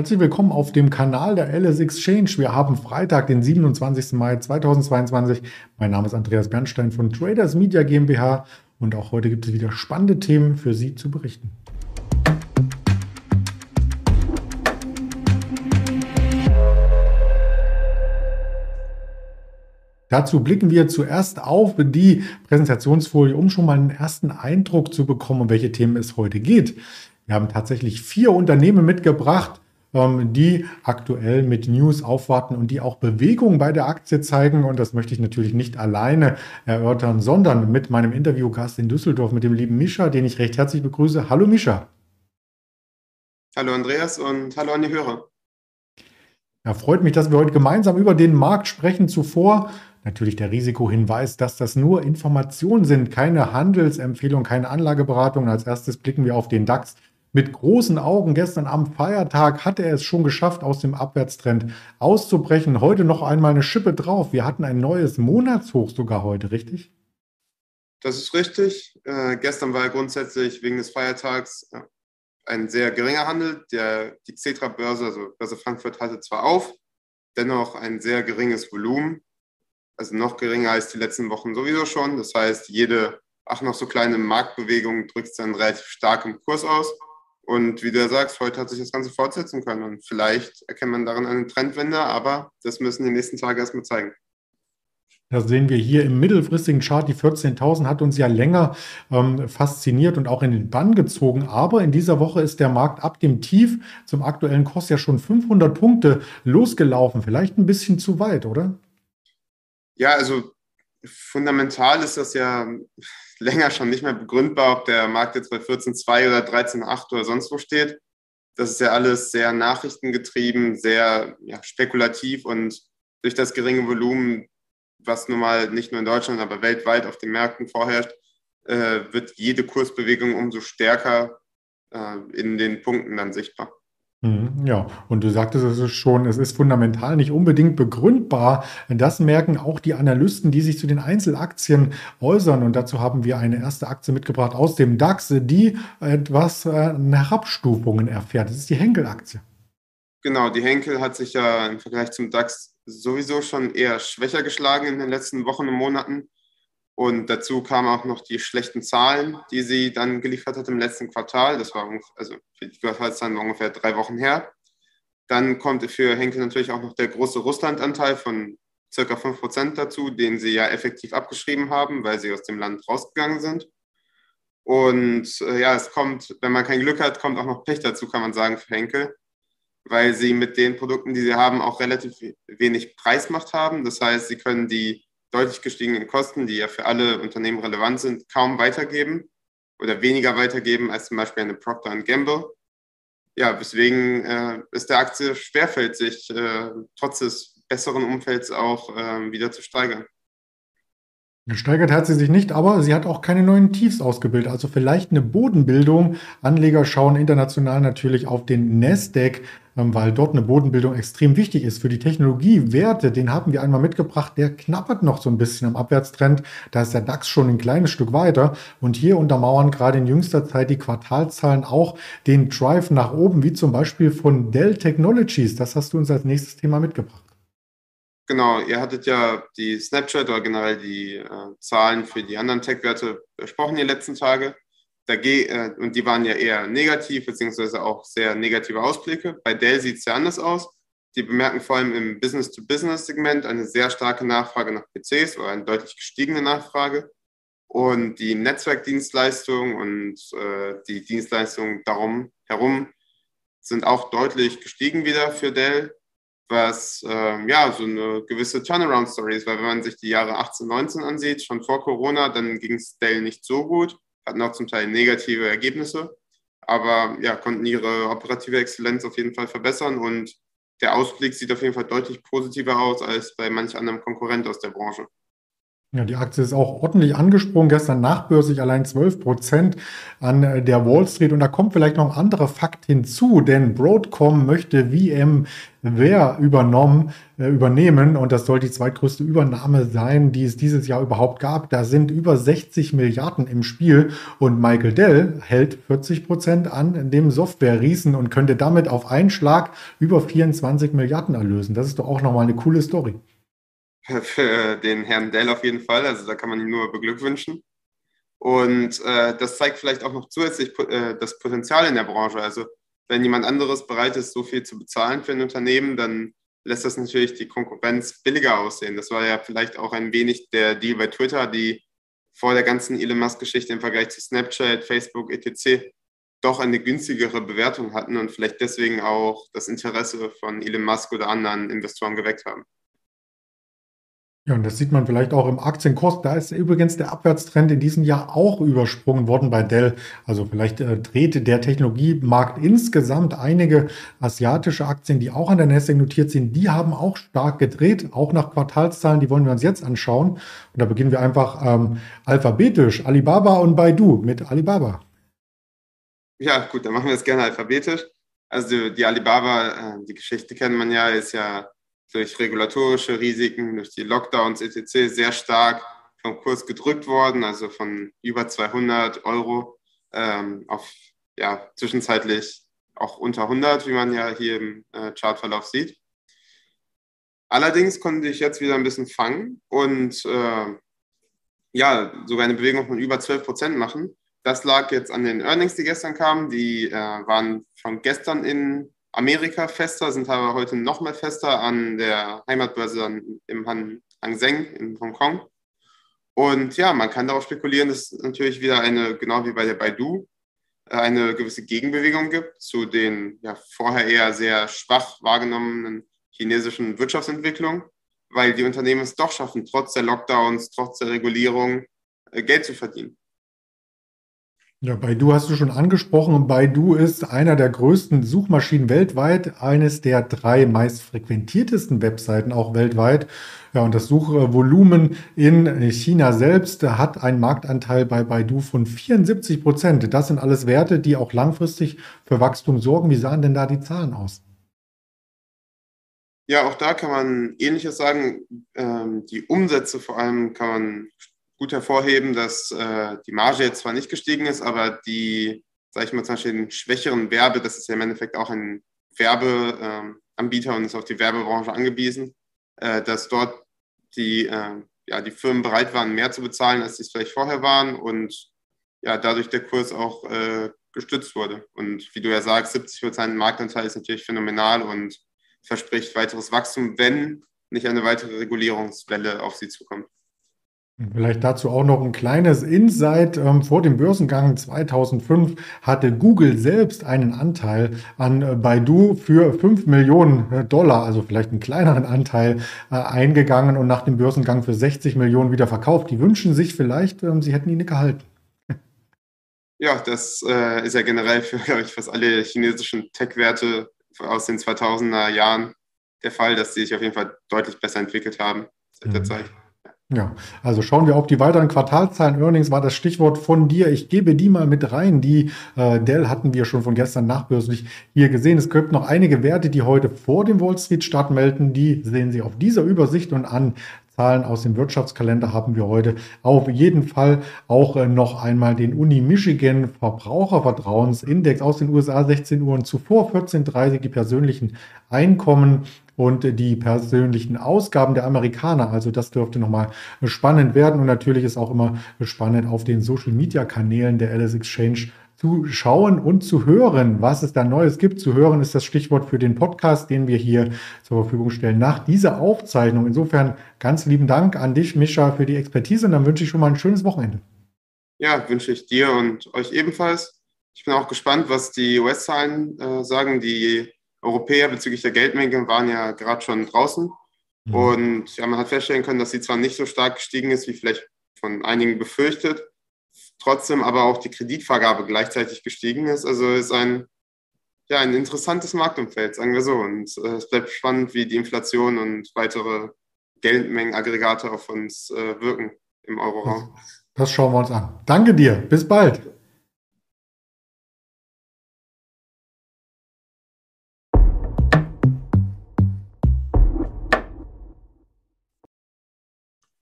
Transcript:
Herzlich willkommen auf dem Kanal der LS Exchange. Wir haben Freitag, den 27. Mai 2022. Mein Name ist Andreas Bernstein von Traders Media GmbH und auch heute gibt es wieder spannende Themen für Sie zu berichten. Dazu blicken wir zuerst auf die Präsentationsfolie, um schon mal einen ersten Eindruck zu bekommen, um welche Themen es heute geht. Wir haben tatsächlich vier Unternehmen mitgebracht, die aktuell mit News aufwarten und die auch Bewegung bei der Aktie zeigen. Und das möchte ich natürlich nicht alleine erörtern, sondern mit meinem Interviewgast in Düsseldorf, mit dem lieben Mischa, den ich recht herzlich begrüße. Hallo Mischa. Hallo Andreas und hallo an die Hörer. Ja, freut mich, dass wir heute gemeinsam über den Markt sprechen. Zuvor natürlich der Risikohinweis, dass das nur Informationen sind, keine Handelsempfehlung, keine Anlageberatung. Als erstes blicken wir auf den DAX mit großen Augen gestern am Feiertag hatte er es schon geschafft, aus dem Abwärtstrend auszubrechen. Heute noch einmal eine Schippe drauf. Wir hatten ein neues Monatshoch sogar heute, richtig? Das ist richtig. Äh, gestern war grundsätzlich wegen des Feiertags äh, ein sehr geringer Handel. Der, die Xetra-Börse, also Börse Frankfurt, hatte zwar auf, dennoch ein sehr geringes Volumen. Also noch geringer als die letzten Wochen sowieso schon. Das heißt, jede, ach noch so kleine Marktbewegung drückt es dann relativ stark im Kurs aus. Und wie du ja sagst, heute hat sich das Ganze fortsetzen können. Und vielleicht erkennt man darin eine Trendwende, aber das müssen die nächsten Tage erstmal zeigen. Das sehen wir hier im mittelfristigen Chart. Die 14.000 hat uns ja länger ähm, fasziniert und auch in den Bann gezogen. Aber in dieser Woche ist der Markt ab dem Tief zum aktuellen Kurs ja schon 500 Punkte losgelaufen. Vielleicht ein bisschen zu weit, oder? Ja, also fundamental ist das ja länger schon nicht mehr begründbar, ob der Markt jetzt bei 14,2 oder 13,8 oder sonst wo steht. Das ist ja alles sehr nachrichtengetrieben, sehr ja, spekulativ und durch das geringe Volumen, was nun mal nicht nur in Deutschland, aber weltweit auf den Märkten vorherrscht, äh, wird jede Kursbewegung umso stärker äh, in den Punkten dann sichtbar. Mhm, ja, und du sagtest es schon, es ist fundamental nicht unbedingt begründbar. Das merken auch die Analysten, die sich zu den Einzelaktien äußern. Und dazu haben wir eine erste Aktie mitgebracht aus dem DAX, die etwas äh, Herabstufungen erfährt. Das ist die Henkel-Aktie. Genau, die Henkel hat sich ja im Vergleich zum DAX sowieso schon eher schwächer geschlagen in den letzten Wochen und Monaten. Und dazu kamen auch noch die schlechten Zahlen, die sie dann geliefert hat im letzten Quartal. Das war also für die Quartalszahlen war ungefähr drei Wochen her. Dann kommt für Henkel natürlich auch noch der große Russlandanteil von circa 5% dazu, den sie ja effektiv abgeschrieben haben, weil sie aus dem Land rausgegangen sind. Und äh, ja, es kommt, wenn man kein Glück hat, kommt auch noch Pech dazu, kann man sagen, für Henkel, weil sie mit den Produkten, die sie haben, auch relativ wenig Preismacht haben. Das heißt, sie können die deutlich gestiegenen Kosten, die ja für alle Unternehmen relevant sind, kaum weitergeben oder weniger weitergeben als zum Beispiel eine Procter Gamble. Ja, weswegen äh, es der Aktie schwerfällt, sich äh, trotz des besseren Umfelds auch äh, wieder zu steigern. Gesteigert hat sie sich nicht, aber sie hat auch keine neuen Tiefs ausgebildet. Also vielleicht eine Bodenbildung. Anleger schauen international natürlich auf den Nasdaq, ähm, weil dort eine Bodenbildung extrem wichtig ist für die Technologiewerte. Den haben wir einmal mitgebracht. Der knappert noch so ein bisschen am Abwärtstrend. Da ist der DAX schon ein kleines Stück weiter. Und hier untermauern gerade in jüngster Zeit die Quartalzahlen auch den Drive nach oben, wie zum Beispiel von Dell Technologies. Das hast du uns als nächstes Thema mitgebracht. Genau, ihr hattet ja die Snapchat oder generell die äh, Zahlen für die anderen Tech-Werte besprochen die letzten Tage. Ge äh, und die waren ja eher negativ, beziehungsweise auch sehr negative Ausblicke. Bei Dell sieht es ja anders aus. Die bemerken vor allem im Business-to-Business-Segment eine sehr starke Nachfrage nach PCs oder eine deutlich gestiegene Nachfrage. Und die Netzwerkdienstleistungen und äh, die Dienstleistungen darum herum sind auch deutlich gestiegen wieder für Dell was ähm, ja so eine gewisse Turnaround-Story ist, weil wenn man sich die Jahre 18, 19 ansieht, schon vor Corona, dann ging es Dell nicht so gut, hatten auch zum Teil negative Ergebnisse, aber ja, konnten ihre operative Exzellenz auf jeden Fall verbessern und der Ausblick sieht auf jeden Fall deutlich positiver aus als bei manch anderem Konkurrent aus der Branche. Ja, die Aktie ist auch ordentlich angesprungen. Gestern nachbörslich allein 12 Prozent an äh, der Wall Street. Und da kommt vielleicht noch ein anderer Fakt hinzu, denn Broadcom möchte VMware übernommen, äh, übernehmen. Und das soll die zweitgrößte Übernahme sein, die es dieses Jahr überhaupt gab. Da sind über 60 Milliarden im Spiel. Und Michael Dell hält 40 Prozent an dem Software-Riesen und könnte damit auf einen Schlag über 24 Milliarden erlösen. Das ist doch auch nochmal eine coole Story für den Herrn Dell auf jeden Fall. Also da kann man ihn nur beglückwünschen. Und äh, das zeigt vielleicht auch noch zusätzlich äh, das Potenzial in der Branche. Also wenn jemand anderes bereit ist, so viel zu bezahlen für ein Unternehmen, dann lässt das natürlich die Konkurrenz billiger aussehen. Das war ja vielleicht auch ein wenig der Deal bei Twitter, die vor der ganzen Elon Musk-Geschichte im Vergleich zu Snapchat, Facebook, etc. doch eine günstigere Bewertung hatten und vielleicht deswegen auch das Interesse von Elon Musk oder anderen Investoren geweckt haben. Ja, und das sieht man vielleicht auch im Aktienkurs. Da ist übrigens der Abwärtstrend in diesem Jahr auch übersprungen worden bei Dell. Also vielleicht äh, dreht der Technologiemarkt insgesamt einige asiatische Aktien, die auch an der Nasdaq notiert sind, die haben auch stark gedreht, auch nach Quartalszahlen. Die wollen wir uns jetzt anschauen. Und da beginnen wir einfach ähm, alphabetisch. Alibaba und Baidu mit Alibaba. Ja, gut, dann machen wir es gerne alphabetisch. Also die Alibaba, äh, die Geschichte kennt man ja, ist ja durch regulatorische Risiken, durch die Lockdowns etc. sehr stark vom Kurs gedrückt worden, also von über 200 Euro ähm, auf ja, zwischenzeitlich auch unter 100, wie man ja hier im äh, Chartverlauf sieht. Allerdings konnte ich jetzt wieder ein bisschen fangen und äh, ja, sogar eine Bewegung von über 12 Prozent machen. Das lag jetzt an den Earnings, die gestern kamen. Die äh, waren von gestern in Amerika fester, sind aber heute noch mehr fester an der Heimatbörse im Han Hang Seng in Hongkong. Und ja, man kann darauf spekulieren, dass es natürlich wieder eine, genau wie bei der Baidu, äh, eine gewisse Gegenbewegung gibt zu den ja, vorher eher sehr schwach wahrgenommenen chinesischen Wirtschaftsentwicklungen, weil die Unternehmen es doch schaffen, trotz der Lockdowns, trotz der Regulierung äh, Geld zu verdienen. Ja, Baidu hast du schon angesprochen. Baidu ist einer der größten Suchmaschinen weltweit, eines der drei meist frequentiertesten Webseiten auch weltweit. Ja, und das Suchvolumen in China selbst hat einen Marktanteil bei Baidu von 74 Prozent. Das sind alles Werte, die auch langfristig für Wachstum sorgen. Wie sahen denn da die Zahlen aus? Ja, auch da kann man Ähnliches sagen. Ähm, die Umsätze vor allem kann man gut hervorheben, dass äh, die Marge jetzt zwar nicht gestiegen ist, aber die, sage ich mal, zum Beispiel den schwächeren Werbe, das ist ja im Endeffekt auch ein Werbeanbieter äh, und ist auf die Werbebranche angewiesen, äh, dass dort die, äh, ja, die Firmen bereit waren, mehr zu bezahlen, als sie es vielleicht vorher waren und ja, dadurch der Kurs auch äh, gestützt wurde. Und wie du ja sagst, 70 Prozent Marktanteil ist natürlich phänomenal und verspricht weiteres Wachstum, wenn nicht eine weitere Regulierungswelle auf sie zukommt. Vielleicht dazu auch noch ein kleines Insight. Ähm, vor dem Börsengang 2005 hatte Google selbst einen Anteil an äh, Baidu für 5 Millionen äh, Dollar, also vielleicht einen kleineren Anteil, äh, eingegangen und nach dem Börsengang für 60 Millionen wieder verkauft. Die wünschen sich vielleicht, ähm, sie hätten ihn nicht gehalten. Ja, das ist ja generell für, glaube ich, fast alle chinesischen Tech-Werte aus den 2000er Jahren der Fall, dass sie sich auf jeden Fall deutlich besser entwickelt haben seit der mhm. Zeit. Ja, also schauen wir auf die weiteren Quartalzahlen. Earnings war das Stichwort von dir. Ich gebe die mal mit rein. Die äh, Dell hatten wir schon von gestern nachbörslich hier gesehen. Es gibt noch einige Werte, die heute vor dem Wall Street Start melden. Die sehen Sie auf dieser Übersicht und an. Zahlen aus dem Wirtschaftskalender haben wir heute auf jeden Fall auch äh, noch einmal den Uni Michigan Verbrauchervertrauensindex aus den USA 16 Uhr und zuvor 14.30 die persönlichen Einkommen und die persönlichen Ausgaben der Amerikaner. Also das dürfte nochmal spannend werden und natürlich ist auch immer spannend auf den Social-Media-Kanälen der Alice Exchange zu schauen und zu hören, was es da Neues gibt. Zu hören ist das Stichwort für den Podcast, den wir hier zur Verfügung stellen nach dieser Aufzeichnung. Insofern ganz lieben Dank an dich, Mischa, für die Expertise und dann wünsche ich schon mal ein schönes Wochenende. Ja, wünsche ich dir und euch ebenfalls. Ich bin auch gespannt, was die US-Zahlen äh, sagen. Die Europäer bezüglich der Geldmenge waren ja gerade schon draußen. Mhm. Und ja, man hat feststellen können, dass sie zwar nicht so stark gestiegen ist, wie vielleicht von einigen befürchtet, trotzdem aber auch die Kreditvergabe gleichzeitig gestiegen ist. Also ist ein, ja, ein interessantes Marktumfeld, sagen wir so. Und äh, es bleibt spannend, wie die Inflation und weitere Geldmengenaggregate auf uns äh, wirken. im Euroraum. Das, das schauen wir uns an. Danke dir. Bis bald.